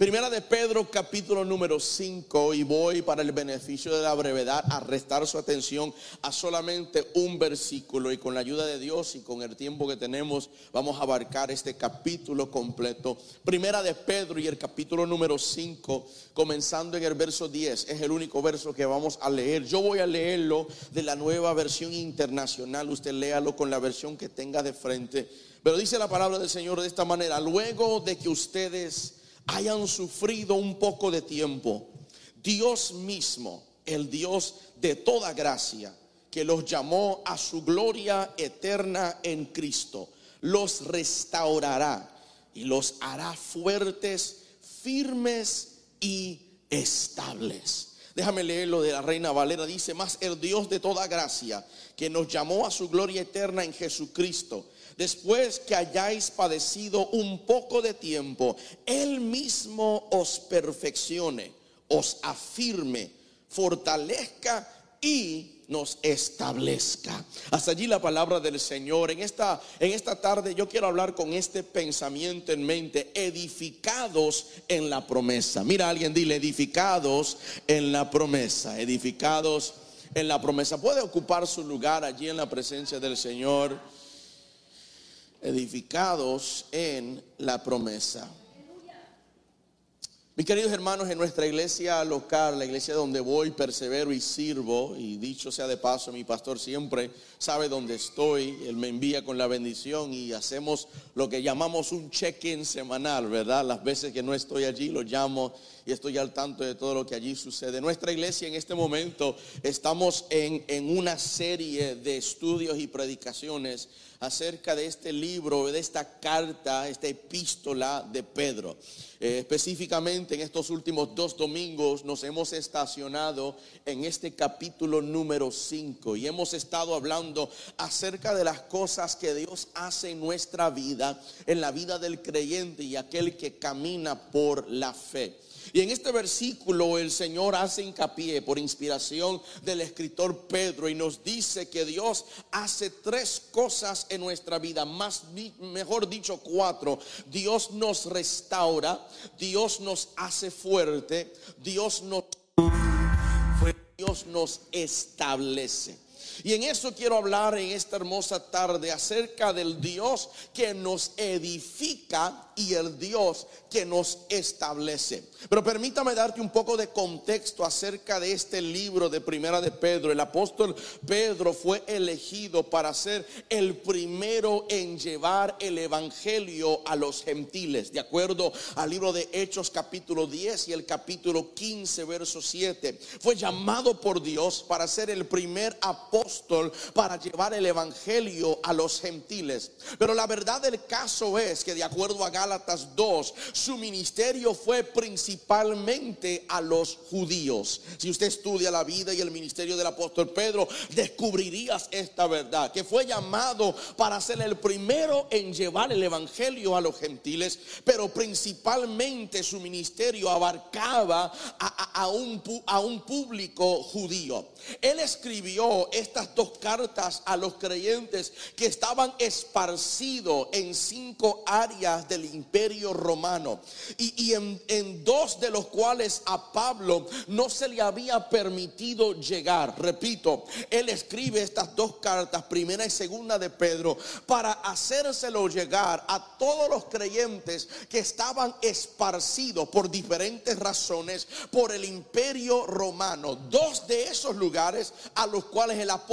Primera de Pedro capítulo número 5 y voy para el beneficio de la brevedad a restar su atención a solamente un versículo y con la ayuda de Dios y con el tiempo que tenemos vamos a abarcar este capítulo completo. Primera de Pedro y el capítulo número 5 comenzando en el verso 10 es el único verso que vamos a leer. Yo voy a leerlo de la nueva versión internacional, usted léalo con la versión que tenga de frente. Pero dice la palabra del Señor de esta manera, luego de que ustedes hayan sufrido un poco de tiempo, Dios mismo, el Dios de toda gracia, que los llamó a su gloria eterna en Cristo, los restaurará y los hará fuertes, firmes y estables. Déjame leerlo de la Reina Valera. Dice, más el Dios de toda gracia, que nos llamó a su gloria eterna en Jesucristo después que hayáis padecido un poco de tiempo, Él mismo os perfeccione, os afirme, fortalezca y nos establezca. Hasta allí la palabra del Señor. En esta, en esta tarde yo quiero hablar con este pensamiento en mente, edificados en la promesa. Mira, alguien dile, edificados en la promesa, edificados en la promesa. Puede ocupar su lugar allí en la presencia del Señor edificados en la promesa. Mis queridos hermanos, en nuestra iglesia local, la iglesia donde voy, persevero y sirvo, y dicho sea de paso, mi pastor siempre sabe dónde estoy, él me envía con la bendición y hacemos lo que llamamos un check-in semanal, ¿verdad? Las veces que no estoy allí, lo llamo y estoy al tanto de todo lo que allí sucede. Nuestra iglesia en este momento estamos en, en una serie de estudios y predicaciones acerca de este libro, de esta carta, esta epístola de Pedro. Eh, específicamente en estos últimos dos domingos nos hemos estacionado en este capítulo número 5 y hemos estado hablando acerca de las cosas que Dios hace en nuestra vida, en la vida del creyente y aquel que camina por la fe. Y en este versículo el Señor hace hincapié por inspiración del escritor Pedro y nos dice que Dios hace tres cosas en nuestra vida, más mejor dicho cuatro. Dios nos restaura, Dios nos hace fuerte, Dios nos Dios nos establece. Y en eso quiero hablar en esta hermosa tarde acerca del Dios que nos edifica y el Dios que nos establece. Pero permítame darte un poco de contexto acerca de este libro de Primera de Pedro. El apóstol Pedro fue elegido para ser el primero en llevar el evangelio a los gentiles, de acuerdo al libro de Hechos capítulo 10 y el capítulo 15 verso 7. Fue llamado por Dios para ser el primer apóstol para llevar el evangelio a los gentiles. Pero la verdad del caso es que de acuerdo a Gálatas 2, su ministerio fue principalmente a los judíos. Si usted estudia la vida y el ministerio del apóstol Pedro, descubrirías esta verdad, que fue llamado para ser el primero en llevar el evangelio a los gentiles, pero principalmente su ministerio abarcaba a, un, público judío. Él escribió estas dos cartas a los creyentes que estaban esparcidos en cinco áreas del imperio romano y, en, dos de los cuales a Pablo no se le había permitido llegar. Repito, él escribe estas dos cartas, primera y segunda de Pedro, para hacérselo llegar a todos los creyentes que estaban esparcidos por diferentes razones por el imperio romano. Dos de esos lugares a los cuales el apóstol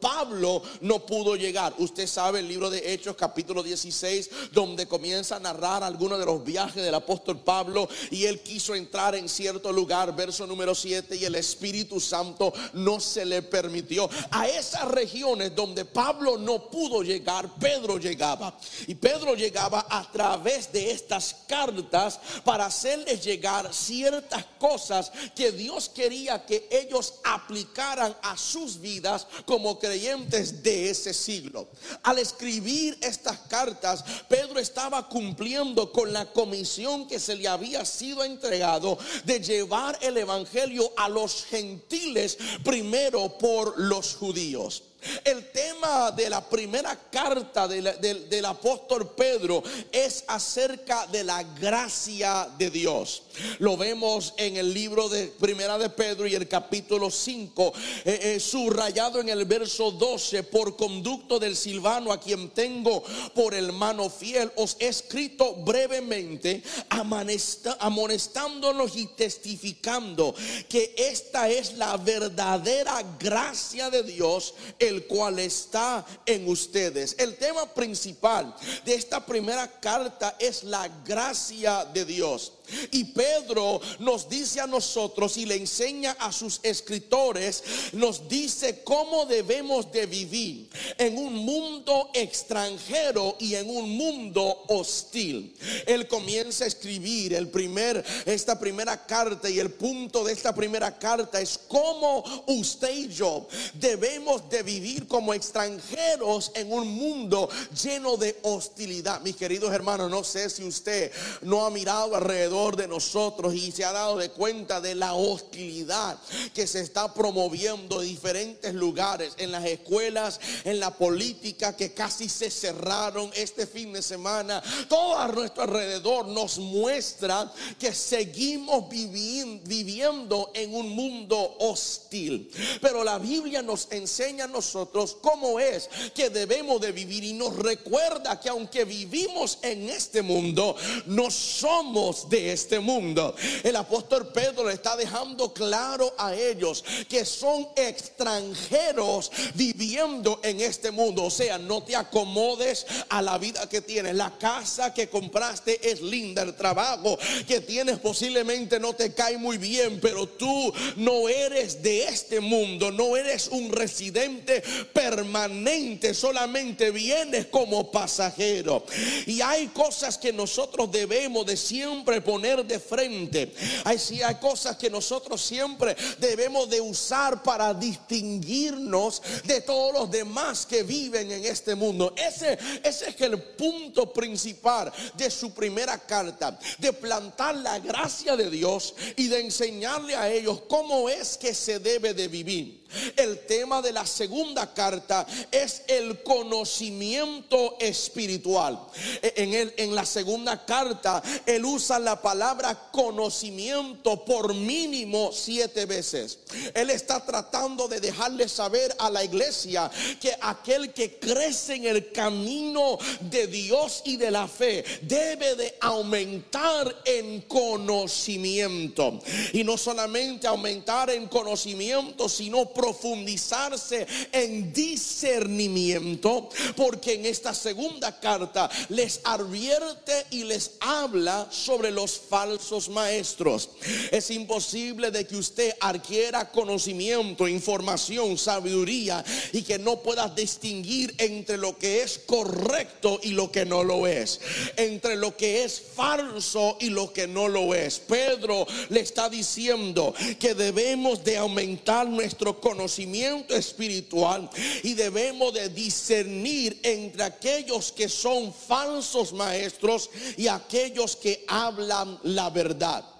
Pablo no pudo llegar. Usted sabe el libro de Hechos capítulo 16 donde comienza a narrar algunos de los viajes del apóstol Pablo y él quiso entrar en cierto lugar, verso número 7, y el Espíritu Santo no se le permitió. A esas regiones donde Pablo no pudo llegar, Pedro llegaba. Y Pedro llegaba a través de estas cartas para hacerles llegar ciertas cosas que Dios quería que ellos aplicaran a sus vidas como creyentes de ese siglo. Al escribir estas cartas, Pedro estaba cumpliendo con la comisión que se le había sido entregado de llevar el Evangelio a los gentiles primero por los judíos. El tema de la primera carta del, apóstol Pedro es acerca de la gracia de Dios. Lo vemos en el libro de Primera de Pedro y el capítulo 5, eh, eh, subrayado en el verso 12, por conducto del Silvano a quien tengo por hermano fiel, os he escrito brevemente, amonestándonos y testificando que esta es la verdadera gracia de Dios el cual está en ustedes. El tema principal de esta primera carta es la gracia de Dios. Y Pedro nos dice a nosotros y le enseña a sus escritores, nos dice cómo debemos de vivir en un mundo extranjero y en un mundo hostil. Él comienza a escribir el primer esta primera carta y el punto de esta primera carta es cómo usted y yo debemos de vivir como extranjeros en un mundo lleno de hostilidad. Mis queridos hermanos, no sé si usted no ha mirado alrededor de nosotros y se ha dado de cuenta de la hostilidad que se está promoviendo en diferentes lugares, en las escuelas, en la política que casi se cerraron este fin de semana. Todo a nuestro alrededor nos muestra que seguimos viviendo en un mundo hostil. Pero la Biblia nos enseña a nosotros cómo es que debemos de vivir y nos recuerda que aunque vivimos en este mundo, no somos de este mundo. El apóstol Pedro le está dejando claro a ellos que son extranjeros viviendo en este mundo. O sea, no te acomodes a la vida que tienes. La casa que compraste es linda, el trabajo que tienes posiblemente no te cae muy bien, pero tú no eres de este mundo, no eres un residente permanente, solamente vienes como pasajero. Y hay cosas que nosotros debemos de siempre poner de frente. Hay, hay cosas que nosotros siempre debemos de usar para distinguirnos de todos los demás que viven en este mundo. Ese, ese es el punto principal de su primera carta, de plantar la gracia de Dios y de enseñarle a ellos cómo es que se debe de vivir. El tema de la segunda carta es el conocimiento espiritual. E, en, el, en la segunda carta, él usa la palabra conocimiento por mínimo siete veces. Él está tratando de dejarle saber a la iglesia que aquel que crece en el camino de Dios y de la fe debe de aumentar en conocimiento. Y no solamente aumentar en conocimiento, sino profundizarse en discernimiento, porque en esta segunda carta les advierte y les habla sobre los falsos maestros. Es imposible de que usted adquiera conocimiento, información, sabiduría y que no pueda distinguir entre lo que es correcto y lo que no lo es, entre lo que es falso y lo que no lo es. Pedro le está diciendo que debemos de aumentar nuestro conocimiento conocimiento espiritual y debemos de discernir entre aquellos que son falsos maestros y aquellos que hablan la verdad.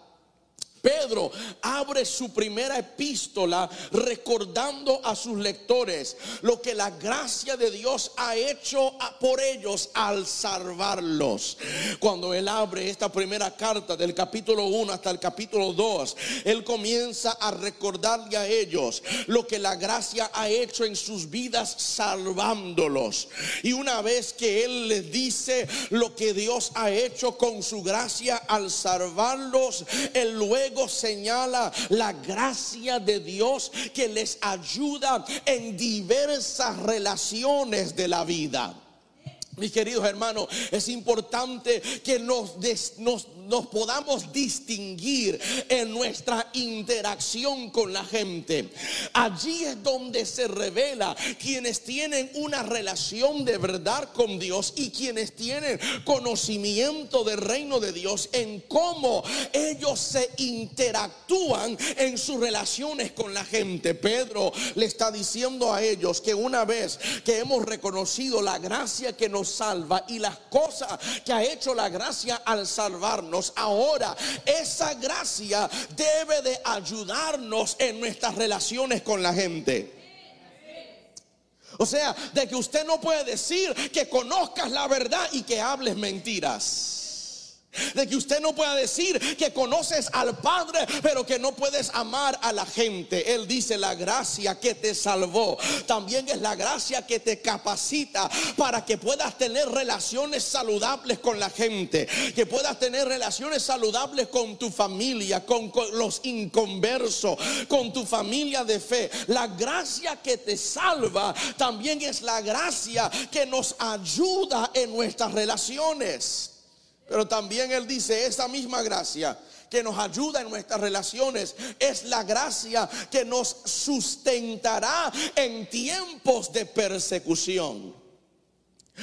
Pedro abre su primera epístola recordando a sus lectores lo que la gracia de Dios ha hecho por ellos al salvarlos. Cuando él abre esta primera carta del capítulo 1 hasta el capítulo 2, él comienza a recordarle a ellos lo que la gracia ha hecho en sus vidas salvándolos. Y una vez que él les dice lo que Dios ha hecho con su gracia al salvarlos, él luego señala la gracia de Dios que les ayuda en diversas relaciones de la vida. Mis queridos hermanos, es importante que nos, nos, podamos distinguir en nuestra interacción con la gente. Allí es donde se revela quienes tienen una relación de verdad con Dios y quienes tienen conocimiento del reino de Dios en cómo ellos se interactúan en sus relaciones con la gente. Pedro le está diciendo a ellos que una vez que hemos reconocido la gracia que nos salva y las cosas que ha hecho la gracia al salvarnos, ahora. Esa gracia debe de ayudarnos en nuestras relaciones con la gente. O sea, de que usted no puede decir que conozcas la verdad y que hables mentiras. De que usted no pueda decir que conoces al Padre, pero que no puedes amar a la gente. Él dice la gracia que te salvó. También es la gracia que te capacita para que puedas tener relaciones saludables con la gente. Que puedas tener relaciones saludables con tu familia, con, los inconversos, con tu familia de fe. La gracia que te salva también es la gracia que nos ayuda en nuestras relaciones. Pero también Él dice, esa misma gracia que nos ayuda en nuestras relaciones es la gracia que nos sustentará en tiempos de persecución.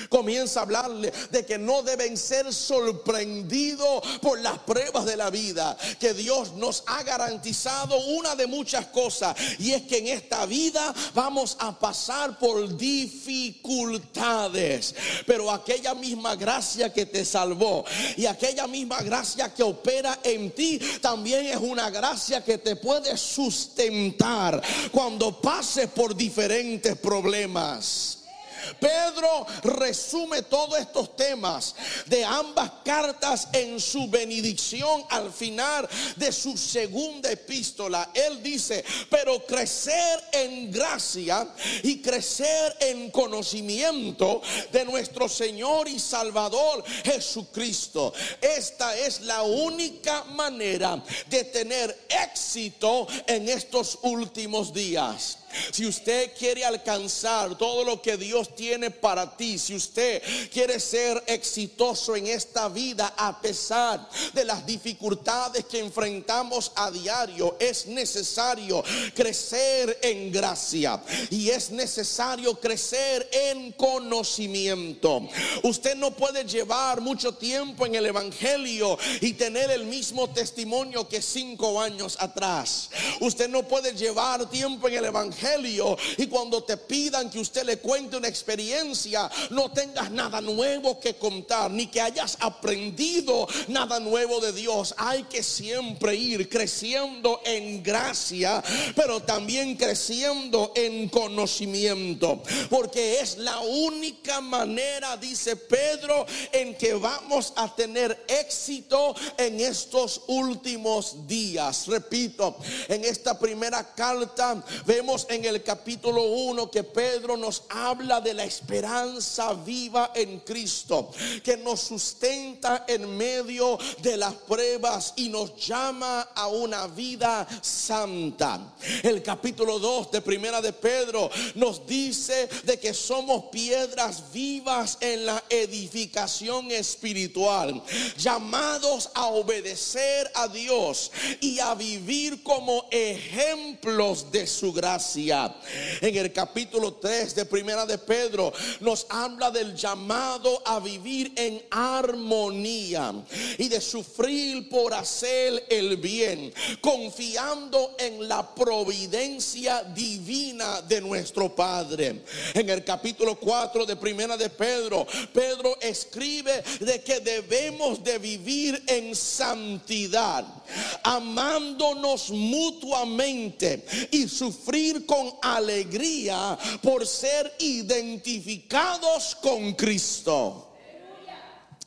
Comienza a hablarle de que no deben ser sorprendidos por las pruebas de la vida, que Dios nos ha garantizado una de muchas cosas y es que en esta vida vamos a pasar por dificultades, pero aquella misma gracia que te salvó y aquella misma gracia que opera en ti también es una gracia que te puede sustentar cuando pases por diferentes problemas. Pedro resume todos estos temas de ambas cartas en su benedicción al final de su segunda epístola. Él dice, pero crecer en gracia y crecer en conocimiento de nuestro Señor y Salvador Jesucristo. Esta es la única manera de tener éxito en estos últimos días. Si usted quiere alcanzar todo lo que Dios tiene para ti, si usted quiere ser exitoso en esta vida a pesar de las dificultades que enfrentamos a diario, es necesario crecer en gracia y es necesario crecer en conocimiento. Usted no puede llevar mucho tiempo en el Evangelio y tener el mismo testimonio que cinco años atrás. Usted no puede llevar tiempo en el Evangelio y cuando te pidan que usted le cuente una experiencia, no tengas nada nuevo que contar, ni que hayas aprendido nada nuevo de Dios. Hay que siempre ir creciendo en gracia, pero también creciendo en conocimiento, porque es la única manera, dice Pedro, en que vamos a tener éxito en estos últimos días. Repito, en esta primera carta vemos en el capítulo 1 que Pedro nos habla de la esperanza viva en Cristo, que nos sustenta en medio de las pruebas y nos llama a una vida santa. El capítulo 2 de Primera de Pedro nos dice de que somos piedras vivas en la edificación espiritual, llamados a obedecer a Dios y a vivir como ejemplos de su gracia. En el capítulo 3 de Primera de Pedro nos habla del llamado a vivir en armonía y de sufrir por hacer el bien, confiando en la providencia divina de nuestro Padre. En el capítulo 4 de Primera de Pedro, Pedro escribe de que debemos de vivir en santidad, amándonos mutuamente y sufrir con alegría por ser identificados con Cristo.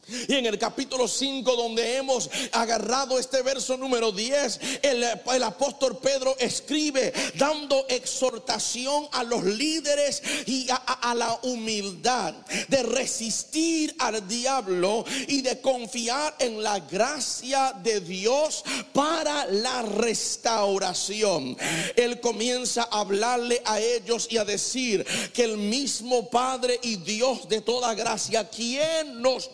Y en el capítulo 5 donde hemos agarrado este verso número 10, el, apóstol Pedro escribe dando exhortación a los líderes y a, la humildad de resistir al diablo y de confiar en la gracia de Dios para la restauración. Él comienza a hablarle a ellos y a decir que el mismo Padre y Dios de toda gracia, quien nos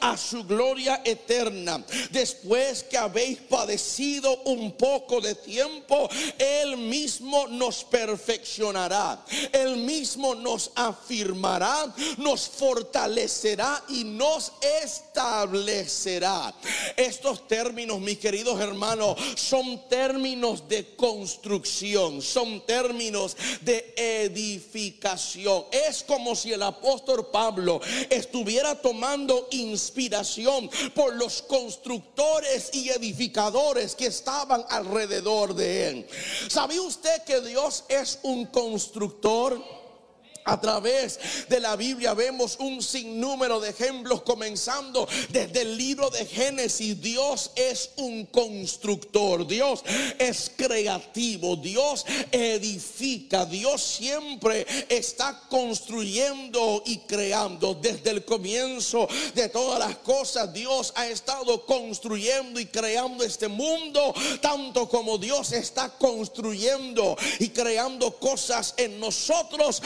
a su gloria eterna. Después que habéis padecido un poco de tiempo, Él mismo nos perfeccionará. Él mismo nos afirmará, nos fortalecerá y nos establecerá. Estos términos, mis queridos hermanos, son términos de construcción, son términos de edificación. Es como si el apóstol Pablo estuviera tomando inspiración por los constructores y edificadores que estaban alrededor de él. ¿Sabía usted que Dios es un constructor? A través de la Biblia vemos un sinnúmero de ejemplos comenzando desde el libro de Génesis. Dios es un constructor, Dios es creativo, Dios edifica, Dios siempre está construyendo y creando. Desde el comienzo de todas las cosas, Dios ha estado construyendo y creando este mundo, tanto como Dios está construyendo y creando cosas en nosotros.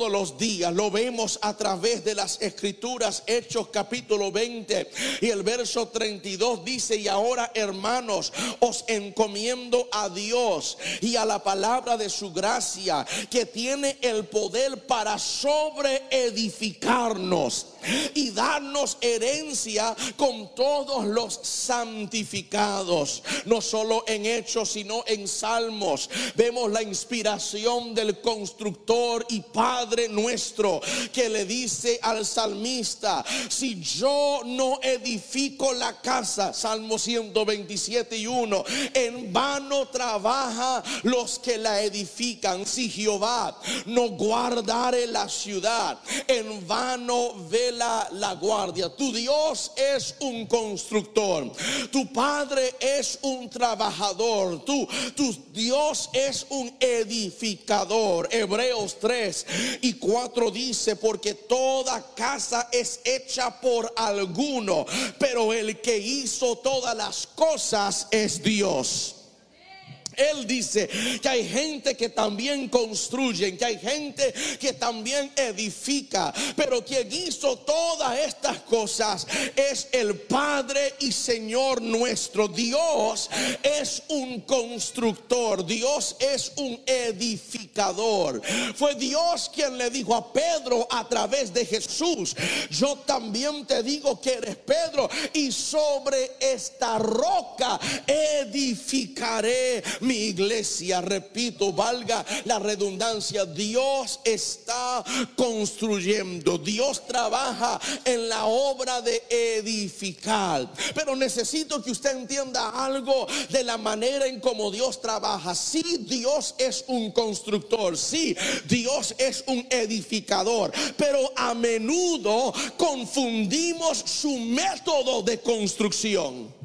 Todos los días. Lo vemos a través de las escrituras, Hechos capítulo 20 y el verso 32 dice, y ahora hermanos, os encomiendo a Dios y a la palabra de su gracia, que tiene el poder para sobre edificarnos y darnos herencia con todos los santificados. No solo en hechos, sino en salmos. Vemos la inspiración del constructor y Padre nuestro que le dice al salmista, si yo no edifico la casa, Salmo 127 y 1, en vano trabaja los que la edifican. Si Jehová no guardare la ciudad, en vano ve la, guardia. Tu Dios es un constructor. Tu Padre es un trabajador. Tu, tu Dios es un edificador. Hebreos 3 y 4 dice, porque toda casa es hecha por alguno, pero el que hizo todas las cosas es Dios. Él dice que hay gente que también construye, que hay gente que también edifica, pero quien hizo todas estas cosas es el Padre y Señor nuestro. Dios es un constructor, Dios es un edificador. Fue Dios quien le dijo a Pedro a través de Jesús, yo también te digo que eres Pedro y sobre esta roca edificaré mi iglesia. Repito, valga la redundancia, Dios está construyendo, Dios trabaja en la obra de edificar. Pero necesito que usted entienda algo de la manera en cómo Dios trabaja. Si Dios es un constructor, si Dios es un edificador, pero a menudo confundimos su método de construcción.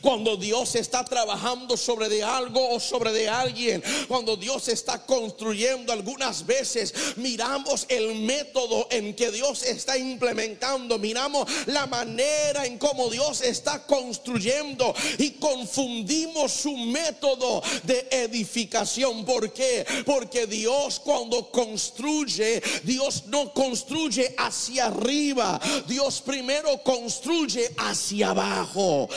Cuando Dios está trabajando sobre de algo o sobre de alguien, cuando Dios está construyendo, algunas veces miramos el método en que Dios está implementando, miramos la manera en cómo Dios está construyendo y confundimos su método de edificación. ¿Por qué? Porque Dios cuando construye, Dios no construye hacia arriba, Dios primero construye hacia abajo.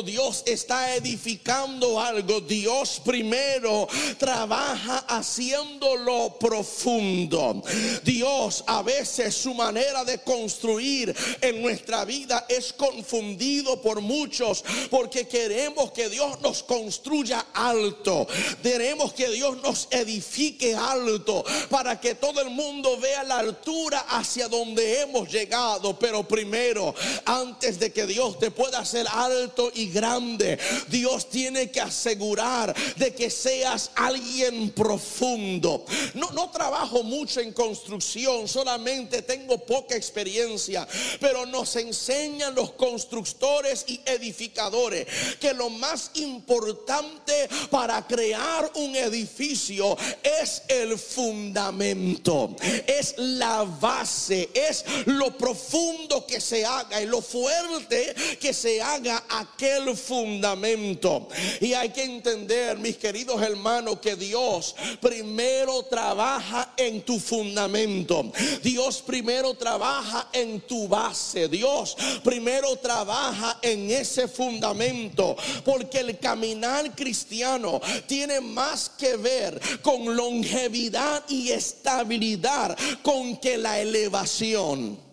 Dios está edificando algo, Dios primero trabaja haciéndolo profundo. Dios a veces su manera de construir en nuestra vida es confundido por muchos porque queremos que Dios nos construya alto. Queremos que Dios nos edifique alto para que todo el mundo vea la altura hacia donde hemos llegado. Pero primero, antes de que Dios te pueda hacer alto grande. Dios tiene que asegurar de que seas alguien profundo. No, no trabajo mucho en construcción, solamente tengo poca experiencia, pero nos enseñan los constructores y edificadores que lo más importante para crear un edificio es el fundamento, es la base, es lo profundo que se haga y lo fuerte que se haga aquel el fundamento. Y hay que entender, mis queridos hermanos, que Dios primero trabaja en tu fundamento. Dios primero trabaja en tu base. Dios primero trabaja en ese fundamento. Porque el caminar cristiano tiene más que ver con longevidad y estabilidad con que la elevación.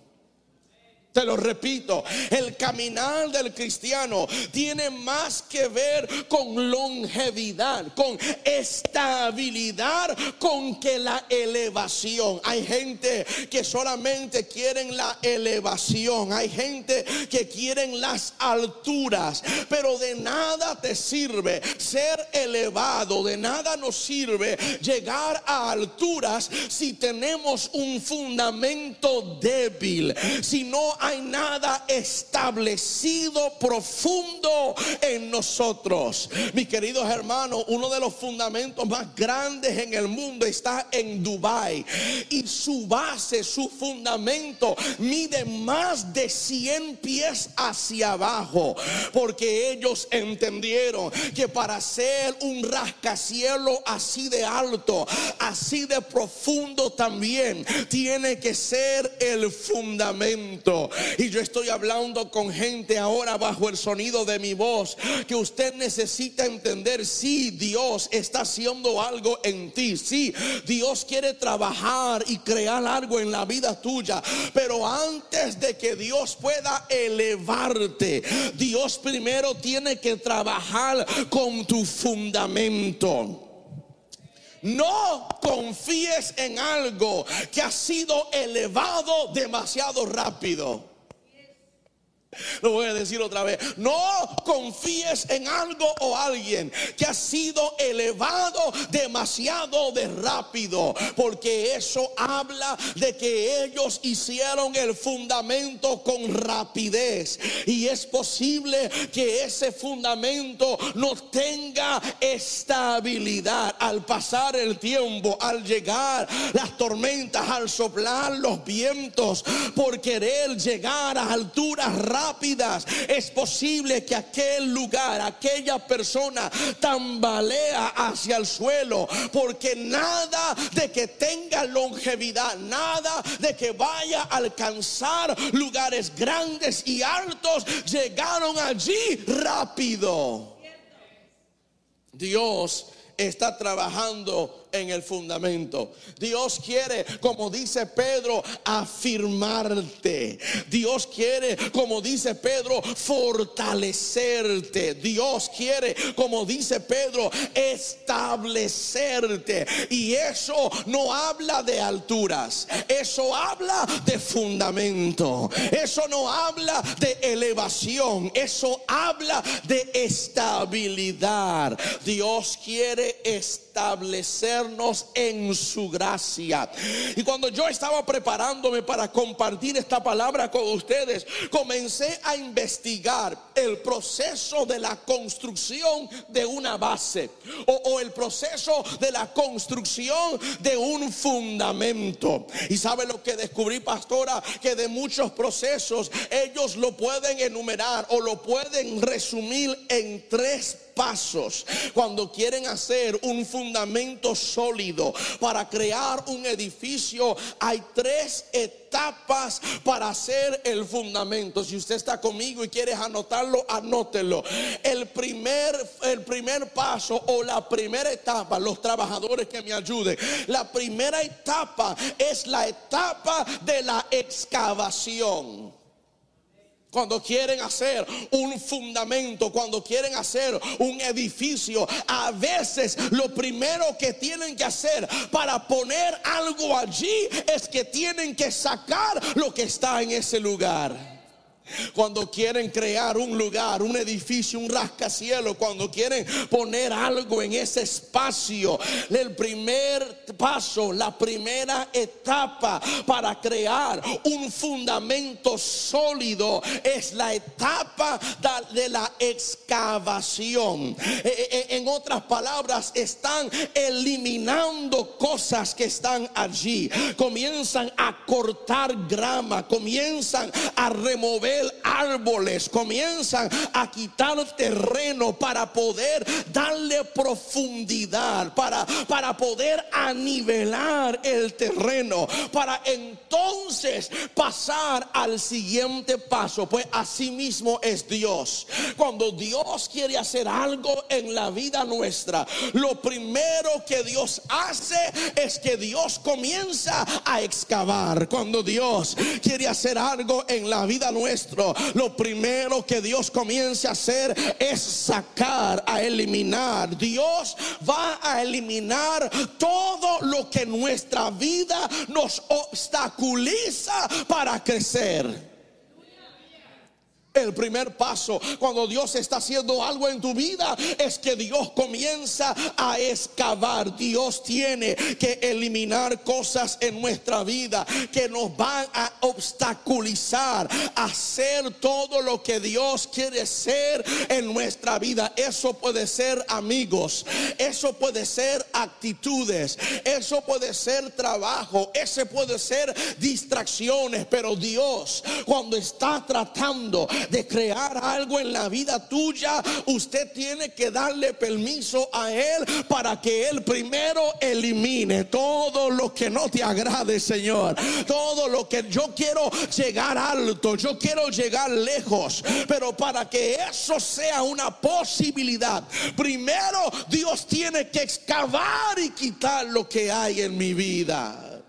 Te lo repito, el caminar del cristiano tiene más que ver con longevidad, con estabilidad, con que la elevación. Hay gente que solamente quieren la elevación, hay gente que quieren las alturas, pero de nada te sirve ser elevado, de nada nos sirve llegar a alturas si tenemos un fundamento débil, si no nada establecido profundo en nosotros. Mis queridos hermanos, uno de los fundamentos más grandes en el mundo está en Dubai y su base, su fundamento mide más de 100 pies hacia abajo, porque ellos entendieron que para hacer un rascacielo así de alto, así de profundo también tiene que ser el fundamento. Y yo estoy hablando con gente ahora bajo el sonido de mi voz que usted necesita entender si Dios está haciendo algo en ti. Si Dios quiere trabajar y crear algo en la vida tuya. Pero antes de que Dios pueda elevarte, Dios primero tiene que trabajar con tu fundamento. No confíes en algo que ha sido elevado demasiado rápido. Lo voy a decir otra vez. No confíes en algo o alguien que ha sido elevado demasiado de rápido. Porque eso habla de que ellos hicieron el fundamento con rapidez. Y es posible que ese fundamento no tenga estabilidad al pasar el tiempo, al llegar las tormentas, al soplar los vientos, por querer llegar a alturas rápidas rápidas, es posible que aquel lugar, aquella persona tambalea hacia el suelo, porque nada de que tenga longevidad, nada de que vaya a alcanzar lugares grandes y altos, llegaron allí rápido. Dios está trabajando en el fundamento. Dios quiere, como dice Pedro, afirmarte. Dios quiere, como dice Pedro, fortalecerte. Dios quiere, como dice Pedro, establecerte. Y eso no habla de alturas. Eso habla de fundamento. Eso no habla de elevación. Eso habla de estabilidad. Dios quiere establecer en su gracia. Y cuando yo estaba preparándome para compartir esta palabra con ustedes, comencé a investigar el proceso de la construcción de una base o, el proceso de la construcción de un fundamento. Y sabe lo que descubrí, pastora, que de muchos procesos ellos lo pueden enumerar o lo pueden resumir en tres pasos cuando quieren hacer un fundamento sólido para crear un edificio. Hay tres etapas para hacer el fundamento. Si usted está conmigo y quiere anotarlo, anótelo. El primer, el primer paso o la primera etapa, los trabajadores que me ayuden, la primera etapa es la etapa de la excavación. Cuando quieren hacer un fundamento, cuando quieren hacer un edificio, a veces lo primero que tienen que hacer para poner algo allí es que tienen que sacar lo que está en ese lugar. Cuando quieren crear un lugar, un edificio, un rascacielos, cuando quieren poner algo en ese espacio, el primer paso, la primera etapa para crear un fundamento sólido es la etapa de la excavación. E, e, e, en otras palabras, están eliminando cosas que están allí. Comienzan a cortar grama, comienzan a remover árboles, comienzan a quitar terreno para poder darle profundidad, para, para poder anivelar el terreno, para entonces pasar al siguiente paso. Pues así mismo es Dios. Cuando Dios quiere hacer algo en la vida nuestra, lo primero que Dios hace es que Dios comienza a excavar. Cuando Dios quiere hacer algo en la vida nuestra, lo primero que Dios comienza a hacer es sacar, a eliminar. Dios va a eliminar todo lo que nuestra vida nos obstaculiza para crecer. El primer paso cuando Dios está haciendo algo en tu vida es que Dios comienza a excavar. Dios tiene que eliminar cosas en nuestra vida que nos van a obstaculizar hacer todo lo que Dios quiere ser en nuestra vida. Eso puede ser amigos, eso puede ser actitudes, eso puede ser trabajo, ese puede ser distracciones, pero Dios cuando está tratando de crear algo en la vida tuya, usted tiene que darle permiso a Él para que Él primero elimine todo lo que no te agrade, Señor. Todo lo que yo quiero llegar alto, yo quiero llegar lejos, pero para que eso sea una posibilidad, primero Dios tiene que excavar y quitar lo que hay en mi vida.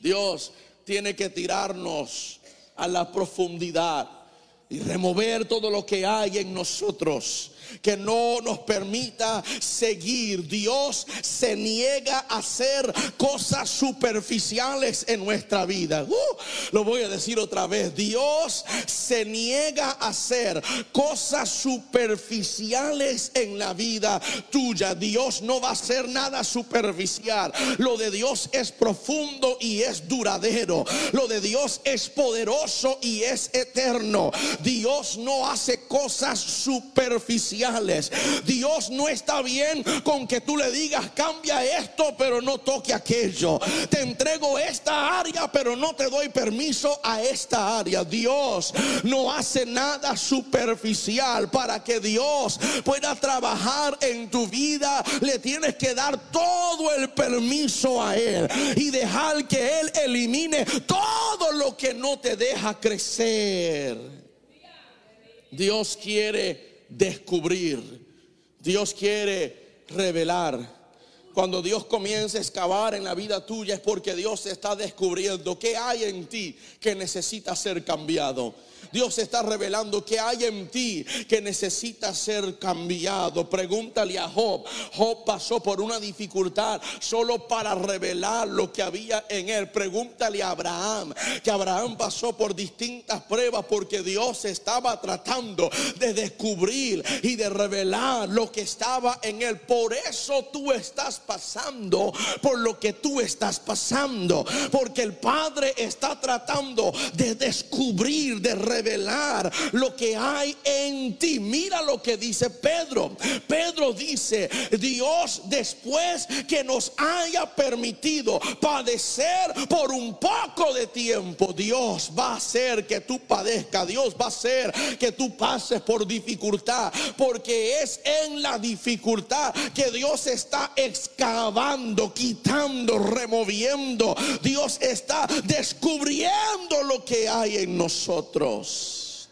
Dios tiene que tirarnos a la profundidad y remover todo lo que hay en nosotros que no nos permita seguir. Dios se niega a hacer cosas superficiales en nuestra vida. Uh, lo voy a decir otra vez. Dios se niega a hacer cosas superficiales en la vida tuya. Dios no va a hacer nada superficial. Lo de Dios es profundo y es duradero. Lo de Dios es poderoso y es eterno. Dios no hace cosas superficiales Dios no está bien con que tú le digas, cambia esto, pero no toque aquello. Te entrego esta área, pero no te doy permiso a esta área. Dios no hace nada superficial para que Dios pueda trabajar en tu vida. Le tienes que dar todo el permiso a Él y dejar que Él elimine todo lo que no te deja crecer. Dios quiere descubrir. Dios quiere revelar. Cuando Dios comienza a excavar en la vida tuya es porque Dios está descubriendo qué hay en ti que necesita ser cambiado. Dios está revelando que hay en ti que necesita ser cambiado. Pregúntale a Job. Job pasó por una dificultad solo para revelar lo que había en él. Pregúntale a Abraham, que Abraham pasó por distintas pruebas porque Dios estaba tratando de descubrir y de revelar lo que estaba en él. Por eso tú estás pasando por lo que tú estás pasando. Porque el Padre está tratando de descubrir, de revelar revelar lo que hay en ti. Mira lo que dice Pedro. Dice, Dios después que nos haya permitido padecer por un poco de tiempo, Dios va a hacer que tú padezcas, Dios va a hacer que tú pases por dificultad, porque es en la dificultad que Dios está excavando, quitando, removiendo. Dios está descubriendo lo que hay en nosotros.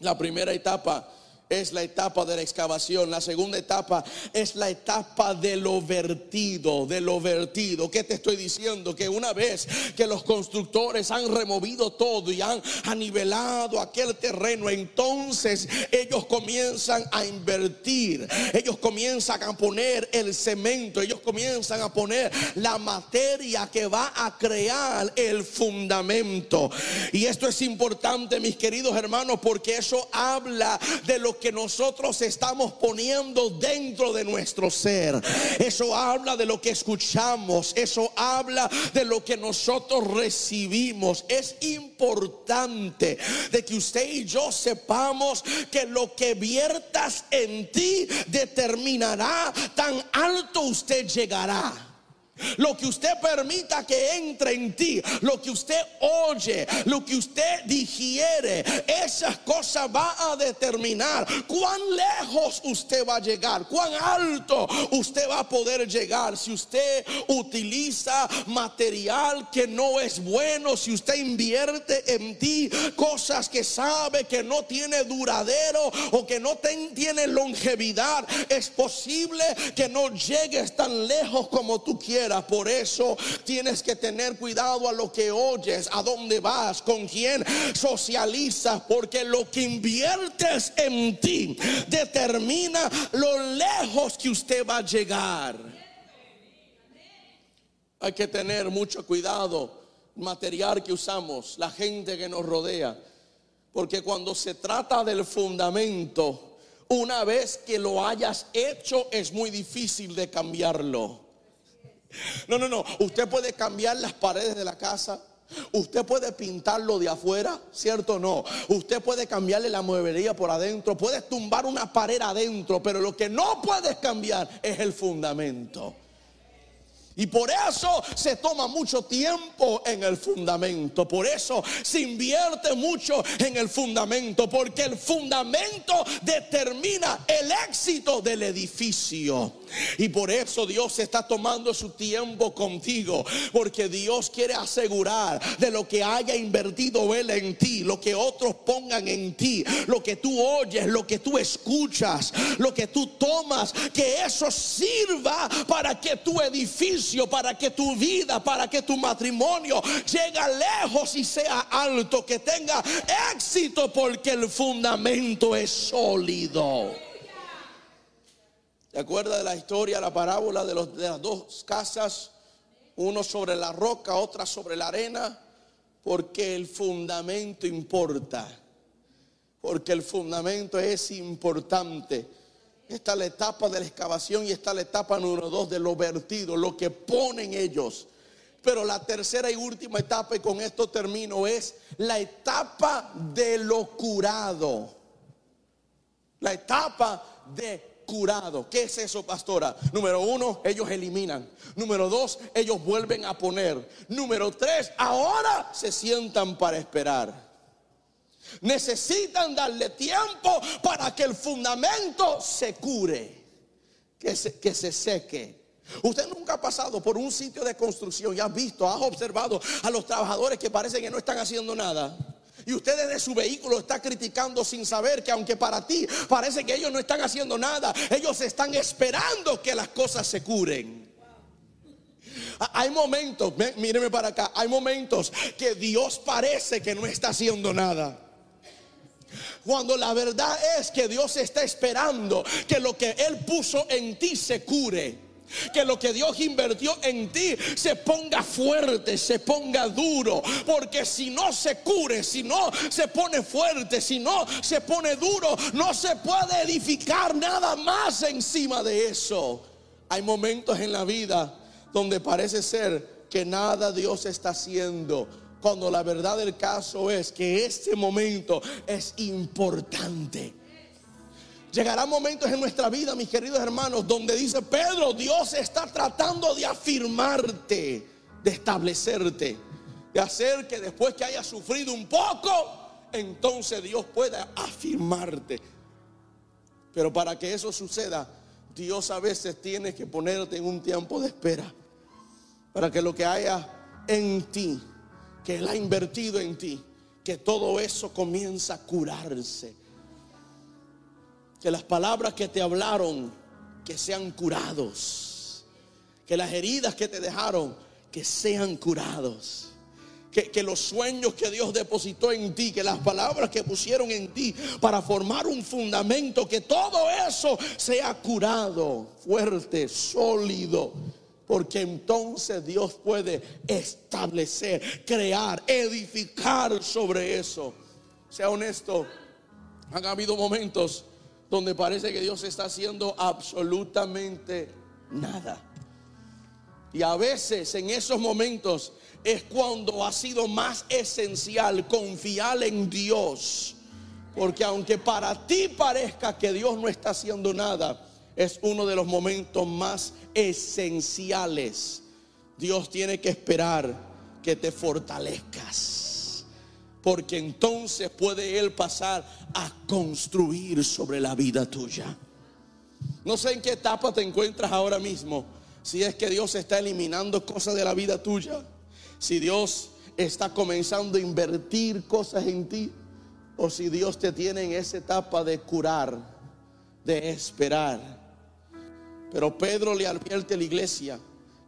La primera etapa es la etapa de la excavación. La segunda etapa es la etapa de lo vertido, de lo vertido. ¿Qué te estoy diciendo? Que una vez que los constructores han removido todo y han nivelado aquel terreno, entonces ellos comienzan a invertir, ellos comienzan a poner el cemento, ellos comienzan a poner la materia que va a crear el fundamento. Y esto es importante, mis queridos hermanos, porque eso habla de lo que nosotros estamos poniendo dentro de nuestro ser. Eso habla de lo que escuchamos, eso habla de lo que nosotros recibimos. Es importante de que usted y yo sepamos que lo que viertas en ti determinará tan alto usted llegará. Lo que usted permita que entre en ti, lo que usted oye, lo que usted digiere, esas cosas va a determinar cuán lejos usted va a llegar, cuán alto usted va a poder llegar. Si usted utiliza material que no es bueno, si usted invierte en ti cosas que sabe que no tiene duradero o que no tiene longevidad, es posible que no llegues tan lejos como tú quieres por eso tienes que tener cuidado a lo que oyes, a dónde vas, con quién socializas, porque lo que inviertes en ti determina lo lejos que usted va a llegar. Hay que tener mucho cuidado material que usamos, la gente que nos rodea, porque cuando se trata del fundamento, una vez que lo hayas hecho es muy difícil de cambiarlo. No, no, no. Usted puede cambiar las paredes de la casa. Usted puede pintarlo de afuera, ¿cierto o no? Usted puede cambiarle la mueblería por adentro, puede tumbar una pared adentro, pero lo que no puedes cambiar es el fundamento. Y por eso se toma mucho tiempo en el fundamento. Por eso se invierte mucho en el fundamento. Porque el fundamento determina el éxito del edificio. Y por eso Dios está tomando su tiempo contigo. Porque Dios quiere asegurar de lo que haya invertido Él en ti. Lo que otros pongan en ti. Lo que tú oyes, lo que tú escuchas. Lo que tú tomas. Que eso sirva para que tu edificio para que tu vida, para que tu matrimonio llegue lejos y sea alto, que tenga éxito porque el fundamento es sólido. ¿Se acuerda de la historia, la parábola de, los, de las dos casas? Uno sobre la roca, otra sobre la arena, porque el fundamento importa. Porque el fundamento es importante. Esta es la etapa de la excavación y está la etapa número dos de lo vertido, lo que ponen ellos. Pero la tercera y última etapa, y con esto termino, es la etapa de lo curado. La etapa de curado. ¿Qué es eso, pastora? Número uno, ellos eliminan. Número dos, ellos vuelven a poner. Número tres, ahora se sientan para esperar. Necesitan darle tiempo para que el fundamento se cure, que se, que se seque. Usted nunca ha pasado por un sitio de construcción y ha visto, ha observado a los trabajadores que parece que no están haciendo nada. Y usted desde su vehículo está criticando sin saber que aunque para ti parece que ellos no están haciendo nada, ellos están esperando que las cosas se curen. Hay momentos, míreme para acá, hay momentos que Dios parece que no está haciendo nada. Cuando la verdad es que Dios está esperando que lo que Él puso en ti se cure. Que lo que Dios invirtió en ti se ponga fuerte, se ponga duro. Porque si no se cure, si no se pone fuerte, si no se pone duro, no se puede edificar nada más encima de eso. Hay momentos en la vida donde parece ser que nada Dios está haciendo cuando la verdad del caso es que este momento es importante. Llegarán momentos en nuestra vida, mis queridos hermanos, donde dice Pedro, Dios está tratando de afirmarte, de establecerte, de hacer que después que hayas sufrido un poco, entonces Dios pueda afirmarte. Pero para que eso suceda, Dios a veces tiene que ponerte en un tiempo de espera, para que lo que haya en ti que Él ha invertido en ti, que todo eso comienza a curarse. Que las palabras que te hablaron, que sean curados. Que las heridas que te dejaron, que sean curados. Que, que, los sueños que Dios depositó en ti, que las palabras que pusieron en ti para formar un fundamento, que todo eso sea curado, fuerte, sólido porque entonces Dios puede establecer, crear, edificar sobre eso. Sea honesto, han habido momentos donde parece que Dios está haciendo absolutamente nada. Y a veces en esos momentos es cuando ha sido más esencial confiar en Dios. Porque aunque para ti parezca que Dios no está haciendo nada, es uno de los momentos más esenciales Dios tiene que esperar que te fortalezcas. Porque entonces puede Él pasar a construir sobre la vida tuya. No sé en qué etapa te encuentras ahora mismo. Si es que Dios está eliminando cosas de la vida tuya. Si Dios está comenzando a invertir cosas en ti. O si Dios te tiene en esa etapa de curar, de esperar. Pero Pedro le advierte a la iglesia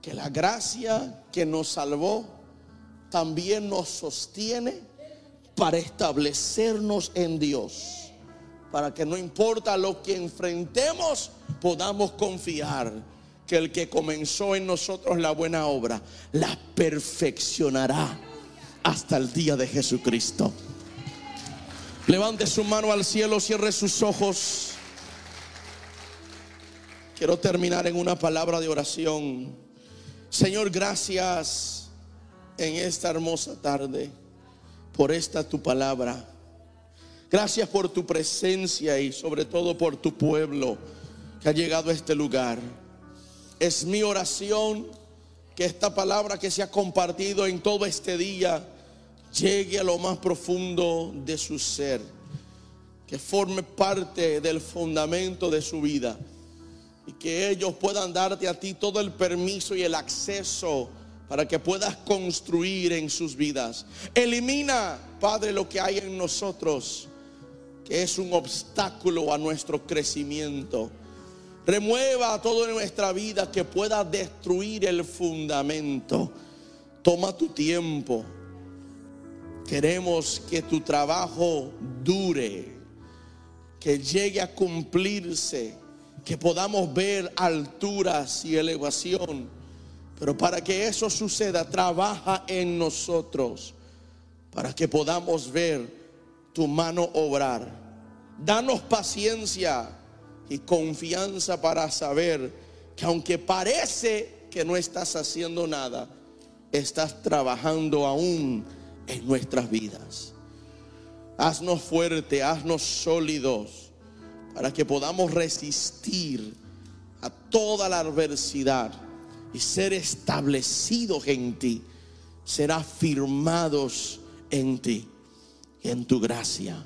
que la gracia que nos salvó también nos sostiene para establecernos en Dios. Para que no importa lo que enfrentemos, podamos confiar que el que comenzó en nosotros la buena obra, la perfeccionará hasta el día de Jesucristo. Levante su mano al cielo, cierre sus ojos. Quiero terminar en una palabra de oración. Señor, gracias en esta hermosa tarde por esta tu palabra. Gracias por tu presencia y sobre todo por tu pueblo que ha llegado a este lugar. Es mi oración que esta palabra que se ha compartido en todo este día llegue a lo más profundo de su ser, que forme parte del fundamento de su vida y que ellos puedan darte a ti todo el permiso y el acceso para que puedas construir en sus vidas. Elimina, Padre, lo que hay en nosotros, que es un obstáculo a nuestro crecimiento. Remueva todo en nuestra vida que pueda destruir el fundamento. Toma tu tiempo. Queremos que tu trabajo dure, que llegue a cumplirse, que podamos ver alturas y elevación. Pero para que eso suceda, trabaja en nosotros, para que podamos ver tu mano obrar. Danos paciencia y confianza para saber que aunque parece que no estás haciendo nada, estás trabajando aún en nuestras vidas. Haznos fuerte, haznos sólidos para que podamos resistir a toda la adversidad y ser establecidos en ti, ser afirmados en ti y en tu gracia.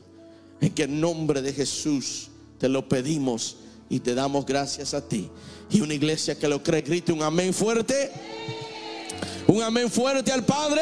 En que nombre de Jesús te lo pedimos y te damos gracias a ti. Y una iglesia que lo cree, grite un amén fuerte. Un amén fuerte al Padre.